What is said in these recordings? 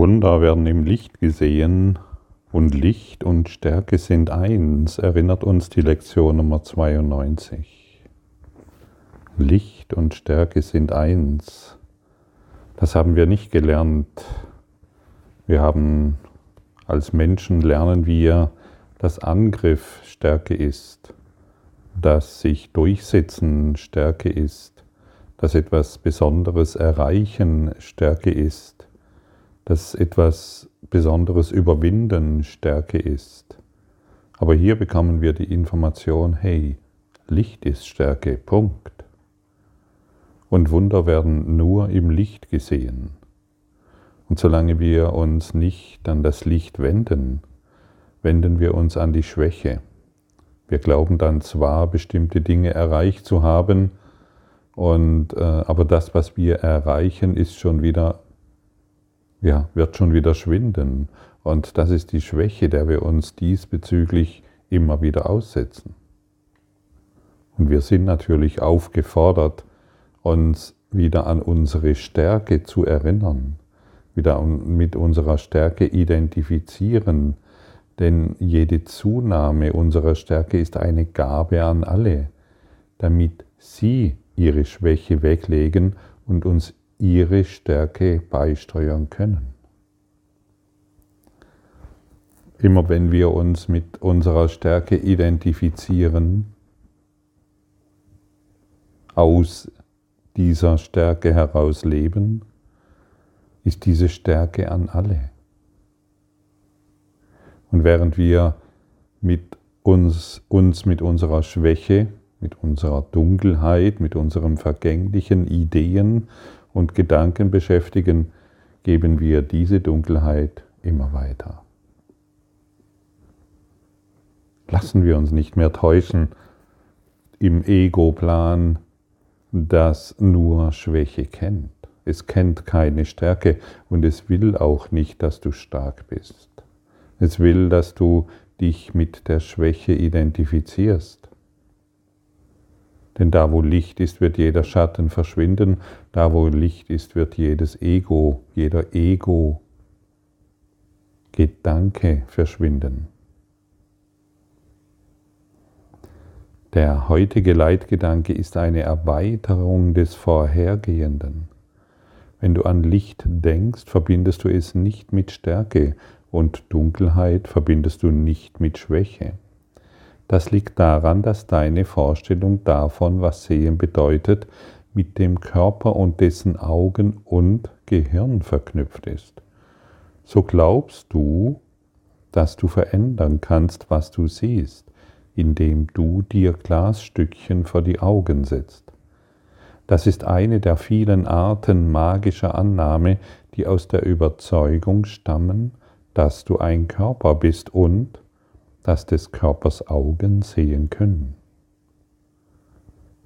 Wunder werden im Licht gesehen und Licht und Stärke sind eins, erinnert uns die Lektion Nummer 92. Licht und Stärke sind eins. Das haben wir nicht gelernt. Wir haben als Menschen lernen wir, dass Angriff Stärke ist, dass sich durchsetzen Stärke ist, dass etwas Besonderes erreichen Stärke ist dass etwas Besonderes überwinden Stärke ist. Aber hier bekommen wir die Information, hey, Licht ist Stärke, Punkt. Und Wunder werden nur im Licht gesehen. Und solange wir uns nicht an das Licht wenden, wenden wir uns an die Schwäche. Wir glauben dann zwar, bestimmte Dinge erreicht zu haben, und, äh, aber das, was wir erreichen, ist schon wieder ja, wird schon wieder schwinden. Und das ist die Schwäche, der wir uns diesbezüglich immer wieder aussetzen. Und wir sind natürlich aufgefordert, uns wieder an unsere Stärke zu erinnern, wieder mit unserer Stärke identifizieren, denn jede Zunahme unserer Stärke ist eine Gabe an alle, damit sie ihre Schwäche weglegen und uns ihre Stärke beisteuern können. Immer wenn wir uns mit unserer Stärke identifizieren, aus dieser Stärke heraus leben, ist diese Stärke an alle. Und während wir mit uns, uns mit unserer Schwäche, mit unserer Dunkelheit, mit unseren vergänglichen Ideen und Gedanken beschäftigen, geben wir diese Dunkelheit immer weiter. Lassen wir uns nicht mehr täuschen im Ego-Plan, das nur Schwäche kennt. Es kennt keine Stärke und es will auch nicht, dass du stark bist. Es will, dass du dich mit der Schwäche identifizierst. Denn da, wo Licht ist, wird jeder Schatten verschwinden. Da, wo Licht ist, wird jedes Ego, jeder Ego-Gedanke verschwinden. Der heutige Leitgedanke ist eine Erweiterung des Vorhergehenden. Wenn du an Licht denkst, verbindest du es nicht mit Stärke und Dunkelheit verbindest du nicht mit Schwäche. Das liegt daran, dass deine Vorstellung davon, was Sehen bedeutet, mit dem Körper und dessen Augen und Gehirn verknüpft ist. So glaubst du, dass du verändern kannst, was du siehst, indem du dir Glasstückchen vor die Augen setzt. Das ist eine der vielen Arten magischer Annahme, die aus der Überzeugung stammen, dass du ein Körper bist und, dass des Körpers Augen sehen können.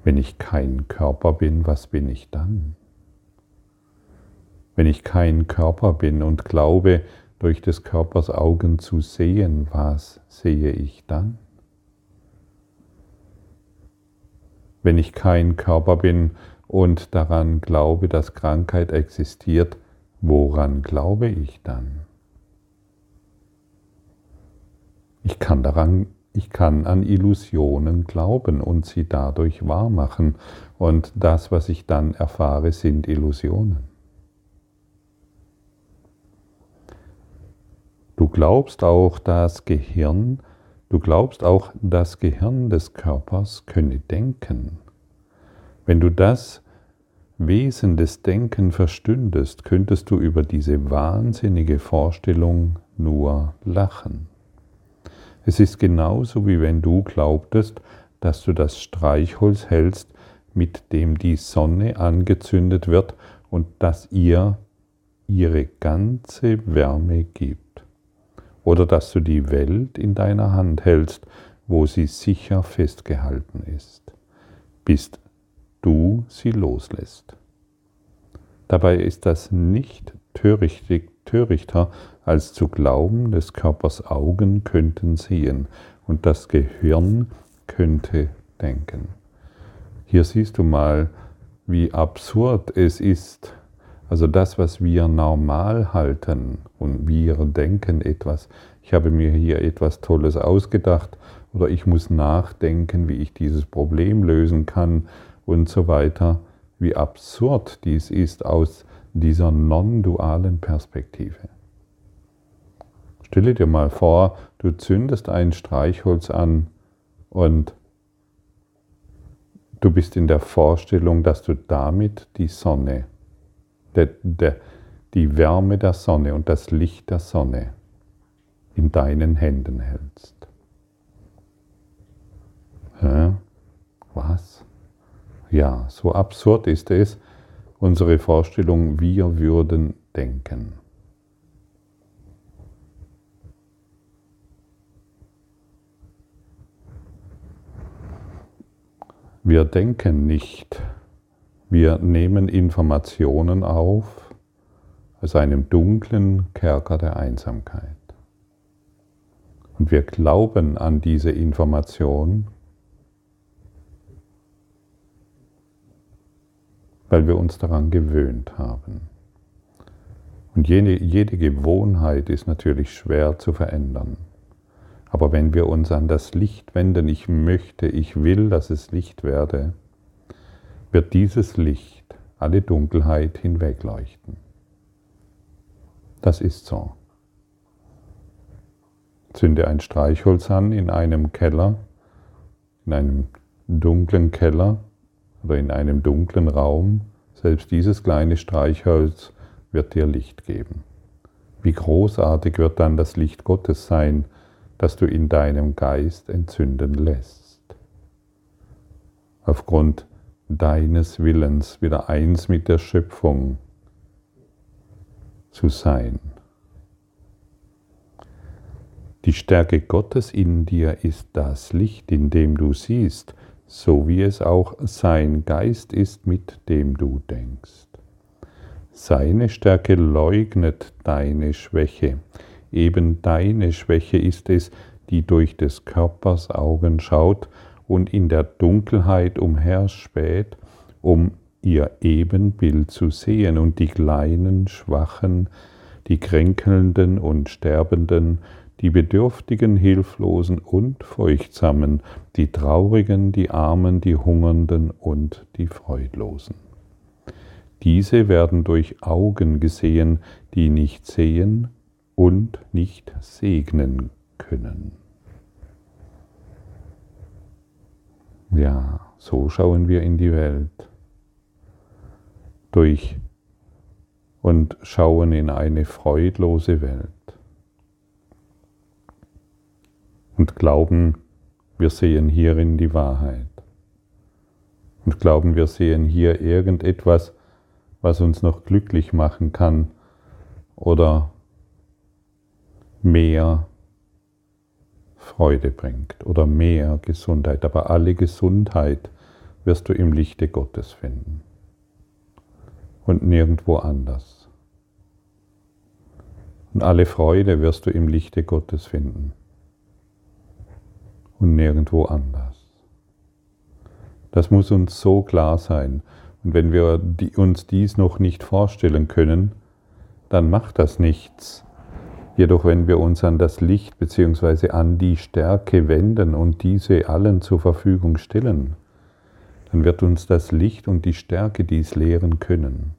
Wenn ich kein Körper bin, was bin ich dann? Wenn ich kein Körper bin und glaube, durch des Körpers Augen zu sehen, was sehe ich dann? Wenn ich kein Körper bin und daran glaube, dass Krankheit existiert, woran glaube ich dann? Ich kann daran, ich kann an Illusionen glauben und sie dadurch wahrmachen. Und das, was ich dann erfahre, sind Illusionen. Du glaubst auch, das Gehirn, du glaubst auch, das Gehirn des Körpers könne denken. Wenn du das Wesen des Denken verstündest, könntest du über diese wahnsinnige Vorstellung nur lachen. Es ist genauso wie wenn du glaubtest, dass du das Streichholz hältst, mit dem die Sonne angezündet wird und das ihr ihre ganze Wärme gibt. Oder dass du die Welt in deiner Hand hältst, wo sie sicher festgehalten ist, bis du sie loslässt. Dabei ist das nicht törichter als zu glauben, des Körpers Augen könnten sehen und das Gehirn könnte denken. Hier siehst du mal, wie absurd es ist, Also das, was wir normal halten und wir denken etwas, ich habe mir hier etwas Tolles ausgedacht oder ich muss nachdenken, wie ich dieses Problem lösen kann und so weiter, wie absurd dies ist aus dieser non-dualen Perspektive. Stelle dir mal vor, du zündest ein Streichholz an und du bist in der Vorstellung, dass du damit die Sonne, die Wärme der Sonne und das Licht der Sonne in deinen Händen hältst. Hä? Was? Ja, so absurd ist es, unsere Vorstellung, wir würden denken. Wir denken nicht, wir nehmen Informationen auf aus einem dunklen Kerker der Einsamkeit. Und wir glauben an diese Information, weil wir uns daran gewöhnt haben. Und jede, jede Gewohnheit ist natürlich schwer zu verändern. Aber wenn wir uns an das Licht wenden, ich möchte, ich will, dass es Licht werde, wird dieses Licht alle Dunkelheit hinwegleuchten. Das ist so. Zünde ein Streichholz an in einem Keller, in einem dunklen Keller oder in einem dunklen Raum, selbst dieses kleine Streichholz wird dir Licht geben. Wie großartig wird dann das Licht Gottes sein, das du in deinem Geist entzünden lässt. Aufgrund deines Willens wieder eins mit der Schöpfung zu sein. Die Stärke Gottes in dir ist das Licht, in dem du siehst, so wie es auch sein Geist ist, mit dem du denkst. Seine Stärke leugnet deine Schwäche. Eben deine Schwäche ist es, die durch des Körpers Augen schaut und in der Dunkelheit umherspäht, um ihr Ebenbild zu sehen und die kleinen, schwachen, die kränkelnden und sterbenden, die Bedürftigen, Hilflosen und Feuchtsamen, die Traurigen, die Armen, die Hungernden und die Freudlosen. Diese werden durch Augen gesehen, die nicht sehen und nicht segnen können. Ja, so schauen wir in die Welt durch und schauen in eine freudlose Welt. und glauben, wir sehen hierin die Wahrheit. Und glauben, wir sehen hier irgendetwas, was uns noch glücklich machen kann oder mehr Freude bringt oder mehr Gesundheit. Aber alle Gesundheit wirst du im Lichte Gottes finden und nirgendwo anders. Und alle Freude wirst du im Lichte Gottes finden und nirgendwo anders. Das muss uns so klar sein. Und wenn wir uns dies noch nicht vorstellen können, dann macht das nichts. Jedoch wenn wir uns an das Licht bzw. an die Stärke wenden und diese allen zur Verfügung stellen, dann wird uns das Licht und die Stärke dies lehren können.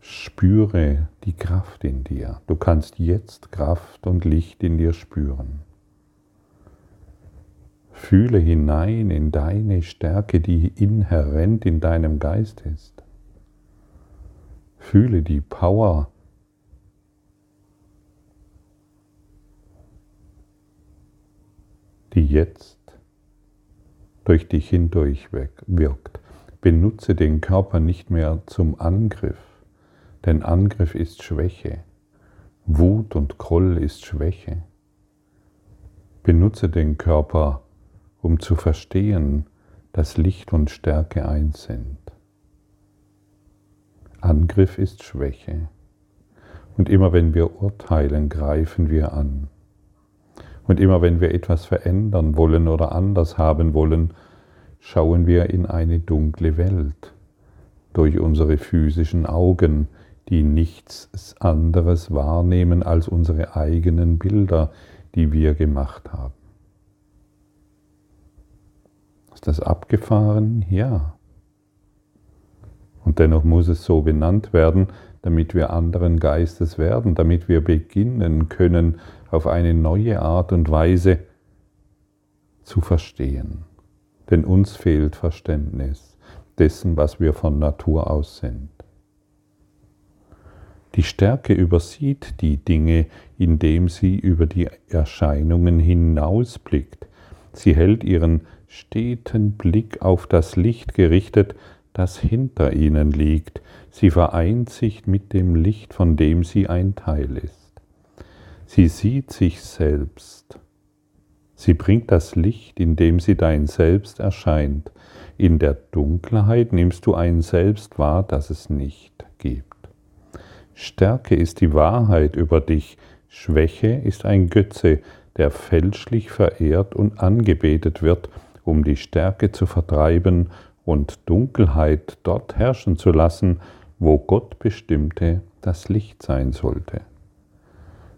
Spüre die Kraft in dir. Du kannst jetzt Kraft und Licht in dir spüren. Fühle hinein in deine Stärke, die inhärent in deinem Geist ist. Fühle die Power, die jetzt durch dich hindurch wirkt. Benutze den Körper nicht mehr zum Angriff, denn Angriff ist Schwäche. Wut und Groll ist Schwäche. Benutze den Körper, um zu verstehen, dass Licht und Stärke eins sind. Angriff ist Schwäche. Und immer wenn wir urteilen, greifen wir an. Und immer wenn wir etwas verändern wollen oder anders haben wollen, schauen wir in eine dunkle Welt durch unsere physischen Augen, die nichts anderes wahrnehmen als unsere eigenen Bilder, die wir gemacht haben. Ist das abgefahren? Ja. Und dennoch muss es so benannt werden, damit wir anderen Geistes werden, damit wir beginnen können, auf eine neue Art und Weise zu verstehen. Denn uns fehlt Verständnis dessen, was wir von Natur aus sind. Die Stärke übersieht die Dinge, indem sie über die Erscheinungen hinausblickt. Sie hält ihren steten Blick auf das Licht gerichtet, das hinter ihnen liegt. Sie vereint sich mit dem Licht, von dem sie ein Teil ist. Sie sieht sich selbst. Sie bringt das Licht, indem sie dein Selbst erscheint. In der Dunkelheit nimmst du ein Selbst wahr, das es nicht gibt. Stärke ist die Wahrheit über dich, Schwäche ist ein Götze, der fälschlich verehrt und angebetet wird, um die Stärke zu vertreiben und Dunkelheit dort herrschen zu lassen, wo Gott bestimmte, das Licht sein sollte.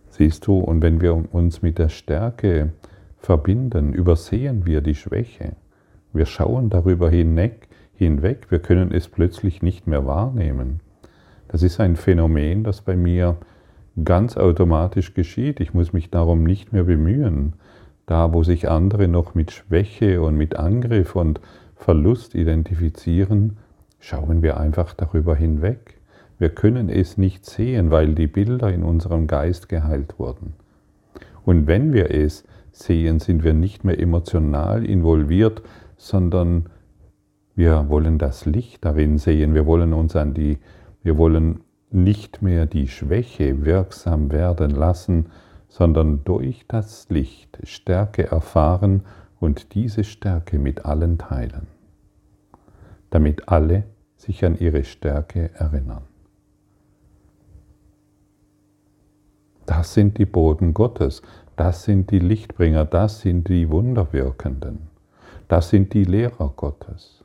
Siehst du, und wenn wir uns mit der Stärke verbinden, übersehen wir die Schwäche. Wir schauen darüber hinweg, hinweg, wir können es plötzlich nicht mehr wahrnehmen. Das ist ein Phänomen, das bei mir ganz automatisch geschieht. Ich muss mich darum nicht mehr bemühen. Da, wo sich andere noch mit Schwäche und mit Angriff und Verlust identifizieren, schauen wir einfach darüber hinweg. Wir können es nicht sehen, weil die Bilder in unserem Geist geheilt wurden. Und wenn wir es sehen, sind wir nicht mehr emotional involviert, sondern wir wollen das Licht darin sehen. Wir wollen uns an die, wir wollen nicht mehr die Schwäche wirksam werden lassen, sondern durch das Licht Stärke erfahren und diese Stärke mit allen teilen, damit alle sich an ihre Stärke erinnern. Das sind die Boden Gottes, das sind die Lichtbringer, das sind die Wunderwirkenden, das sind die Lehrer Gottes.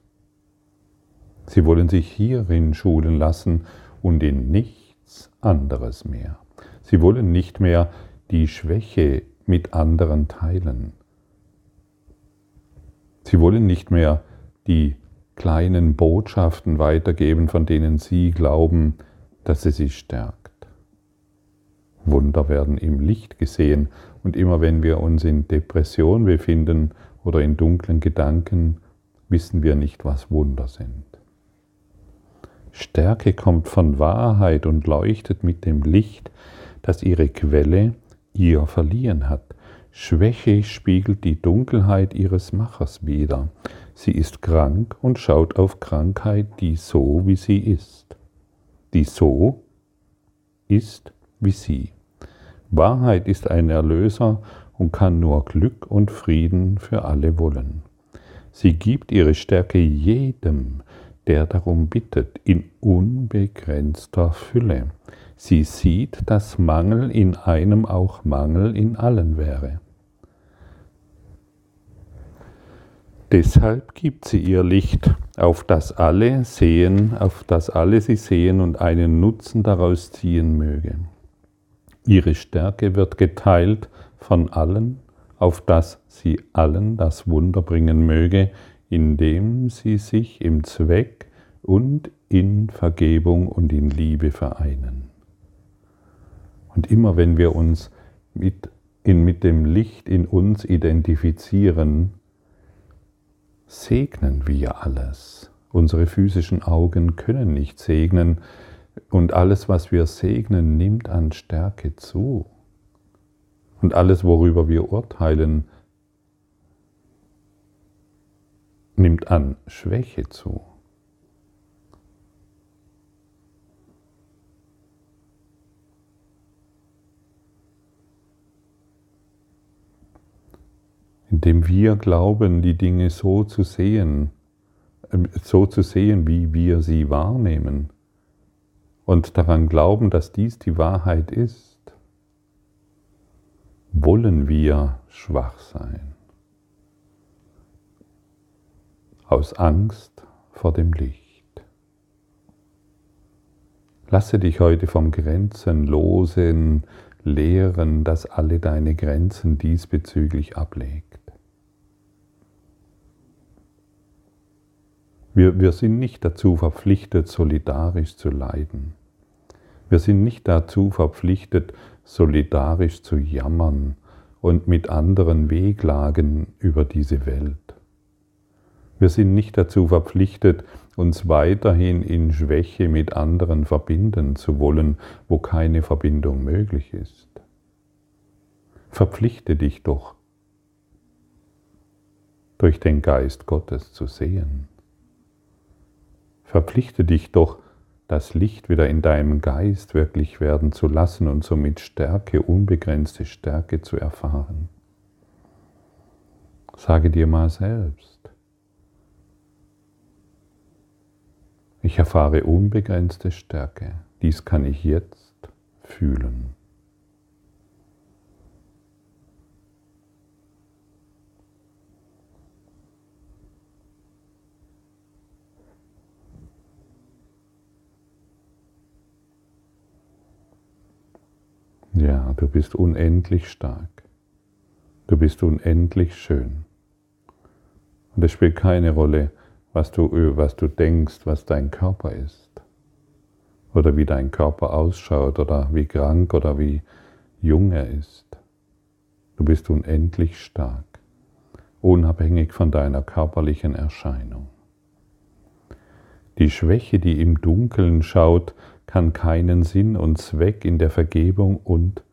Sie wollen sich hierin schulen lassen und in nichts anderes mehr. Sie wollen nicht mehr die Schwäche mit anderen teilen. Sie wollen nicht mehr die kleinen Botschaften weitergeben, von denen sie glauben, dass sie sie stärkt. Wunder werden im Licht gesehen und immer wenn wir uns in Depression befinden oder in dunklen Gedanken, wissen wir nicht, was Wunder sind. Stärke kommt von Wahrheit und leuchtet mit dem Licht, das ihre Quelle ihr verliehen hat. Schwäche spiegelt die Dunkelheit ihres Machers wider. Sie ist krank und schaut auf Krankheit, die so wie sie ist. Die so ist wie sie. Wahrheit ist ein Erlöser und kann nur Glück und Frieden für alle wollen. Sie gibt ihre Stärke jedem, der darum bittet, in unbegrenzter Fülle. Sie sieht, dass Mangel in einem auch Mangel in allen wäre. Deshalb gibt sie ihr Licht, auf das alle sehen, auf das alle sie sehen und einen Nutzen daraus ziehen mögen. Ihre Stärke wird geteilt von allen, auf das sie allen das Wunder bringen möge, indem sie sich im Zweck und in Vergebung und in Liebe vereinen. Und immer wenn wir uns mit, in, mit dem Licht in uns identifizieren, segnen wir alles. Unsere physischen Augen können nicht segnen und alles, was wir segnen, nimmt an Stärke zu. Und alles, worüber wir urteilen, nimmt an Schwäche zu. Indem wir glauben, die Dinge so zu sehen, ähm, so zu sehen, wie wir sie wahrnehmen und daran glauben, dass dies die Wahrheit ist, wollen wir schwach sein. Aus Angst vor dem Licht. Lasse dich heute vom grenzenlosen lehren, das alle deine Grenzen diesbezüglich ablegt. Wir, wir sind nicht dazu verpflichtet, solidarisch zu leiden. Wir sind nicht dazu verpflichtet, solidarisch zu jammern und mit anderen Wehklagen über diese Welt. Wir sind nicht dazu verpflichtet, uns weiterhin in Schwäche mit anderen verbinden zu wollen, wo keine Verbindung möglich ist. Verpflichte dich doch, durch den Geist Gottes zu sehen. Verpflichte dich doch, das Licht wieder in deinem Geist wirklich werden zu lassen und somit Stärke, unbegrenzte Stärke zu erfahren. Sage dir mal selbst, ich erfahre unbegrenzte Stärke, dies kann ich jetzt fühlen. Ja, du bist unendlich stark. Du bist unendlich schön. Und es spielt keine Rolle, was du, was du denkst, was dein Körper ist. Oder wie dein Körper ausschaut oder wie krank oder wie jung er ist. Du bist unendlich stark, unabhängig von deiner körperlichen Erscheinung. Die Schwäche, die im Dunkeln schaut, kann keinen Sinn und Zweck in der Vergebung und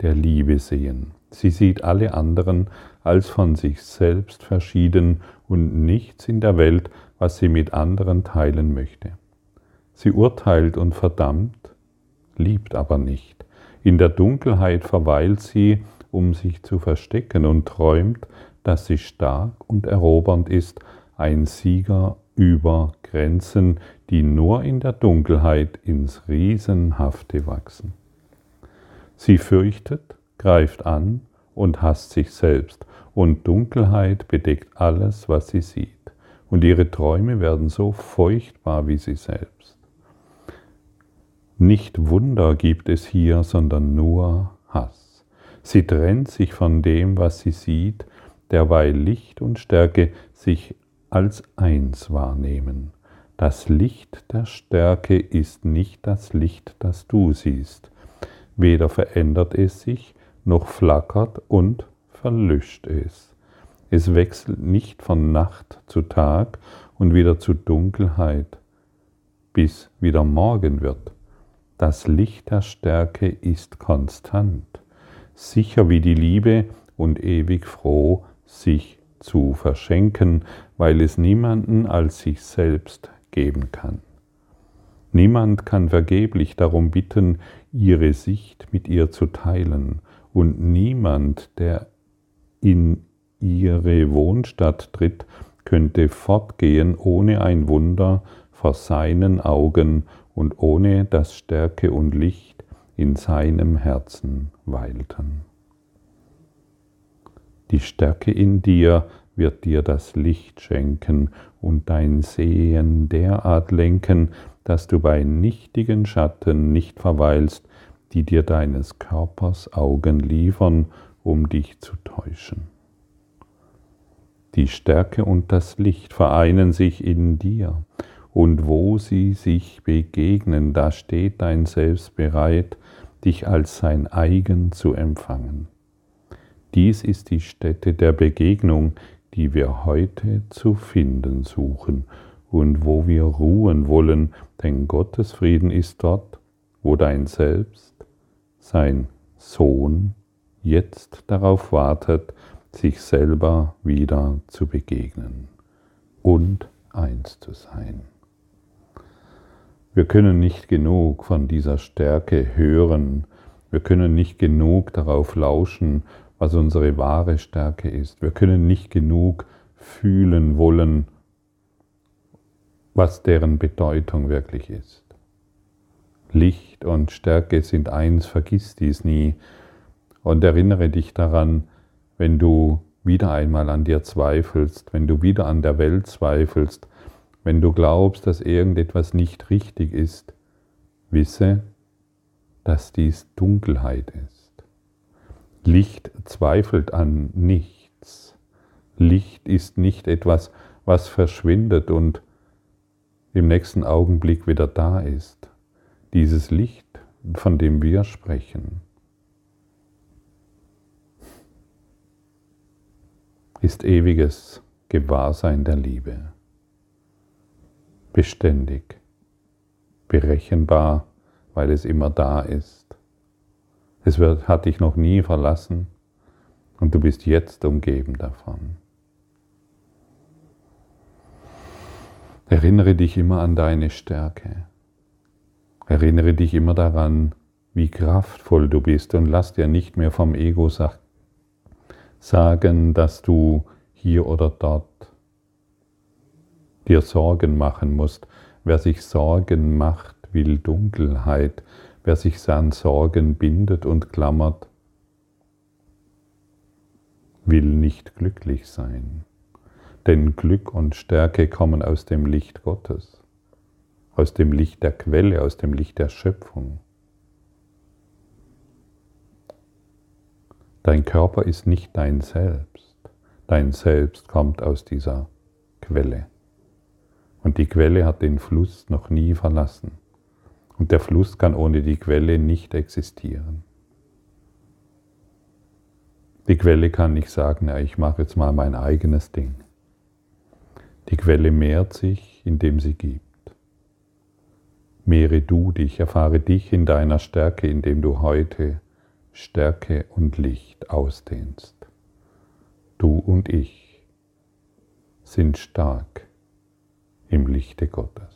der Liebe sehen. Sie sieht alle anderen als von sich selbst verschieden und nichts in der Welt, was sie mit anderen teilen möchte. Sie urteilt und verdammt, liebt aber nicht. In der Dunkelheit verweilt sie, um sich zu verstecken und träumt, dass sie stark und erobernd ist, ein Sieger über Grenzen, die nur in der Dunkelheit ins Riesenhafte wachsen. Sie fürchtet, greift an und hasst sich selbst, und Dunkelheit bedeckt alles, was sie sieht, und ihre Träume werden so furchtbar wie sie selbst. Nicht Wunder gibt es hier, sondern nur Hass. Sie trennt sich von dem, was sie sieht, derweil Licht und Stärke sich als eins wahrnehmen. Das Licht der Stärke ist nicht das Licht, das du siehst. Weder verändert es sich, noch flackert und verlöscht es. Es wechselt nicht von Nacht zu Tag und wieder zu Dunkelheit, bis wieder Morgen wird. Das Licht der Stärke ist konstant, sicher wie die Liebe und ewig froh, sich zu verschenken, weil es niemanden als sich selbst geben kann. Niemand kann vergeblich darum bitten, ihre Sicht mit ihr zu teilen, und niemand, der in ihre Wohnstadt tritt, könnte fortgehen ohne ein Wunder vor seinen Augen und ohne dass Stärke und Licht in seinem Herzen weilten. Die Stärke in dir wird dir das Licht schenken und dein Sehen derart lenken, dass du bei nichtigen Schatten nicht verweilst, die dir deines Körpers Augen liefern, um dich zu täuschen. Die Stärke und das Licht vereinen sich in dir, und wo sie sich begegnen, da steht dein Selbst bereit, dich als sein eigen zu empfangen. Dies ist die Stätte der Begegnung, die wir heute zu finden suchen und wo wir ruhen wollen, denn Gottes Frieden ist dort, wo dein Selbst, sein Sohn, jetzt darauf wartet, sich selber wieder zu begegnen und eins zu sein. Wir können nicht genug von dieser Stärke hören, wir können nicht genug darauf lauschen, was unsere wahre Stärke ist. Wir können nicht genug fühlen wollen, was deren Bedeutung wirklich ist. Licht und Stärke sind eins, vergiss dies nie und erinnere dich daran, wenn du wieder einmal an dir zweifelst, wenn du wieder an der Welt zweifelst, wenn du glaubst, dass irgendetwas nicht richtig ist, Wisse, dass dies Dunkelheit ist. Licht zweifelt an nichts. Licht ist nicht etwas, was verschwindet und im nächsten Augenblick wieder da ist. Dieses Licht, von dem wir sprechen, ist ewiges Gewahrsein der Liebe. Beständig, berechenbar, weil es immer da ist. Es wird, hat dich noch nie verlassen und du bist jetzt umgeben davon. Erinnere dich immer an deine Stärke. Erinnere dich immer daran, wie kraftvoll du bist und lass dir nicht mehr vom Ego sagen, dass du hier oder dort dir Sorgen machen musst. Wer sich Sorgen macht, will Dunkelheit. Wer sich an Sorgen bindet und klammert, will nicht glücklich sein. Denn Glück und Stärke kommen aus dem Licht Gottes, aus dem Licht der Quelle, aus dem Licht der Schöpfung. Dein Körper ist nicht dein Selbst. Dein Selbst kommt aus dieser Quelle. Und die Quelle hat den Fluss noch nie verlassen. Und der Fluss kann ohne die Quelle nicht existieren. Die Quelle kann nicht sagen, ja, ich mache jetzt mal mein eigenes Ding. Die Quelle mehrt sich, indem sie gibt. Mehre du dich, erfahre dich in deiner Stärke, indem du heute Stärke und Licht ausdehnst. Du und ich sind stark im Lichte Gottes.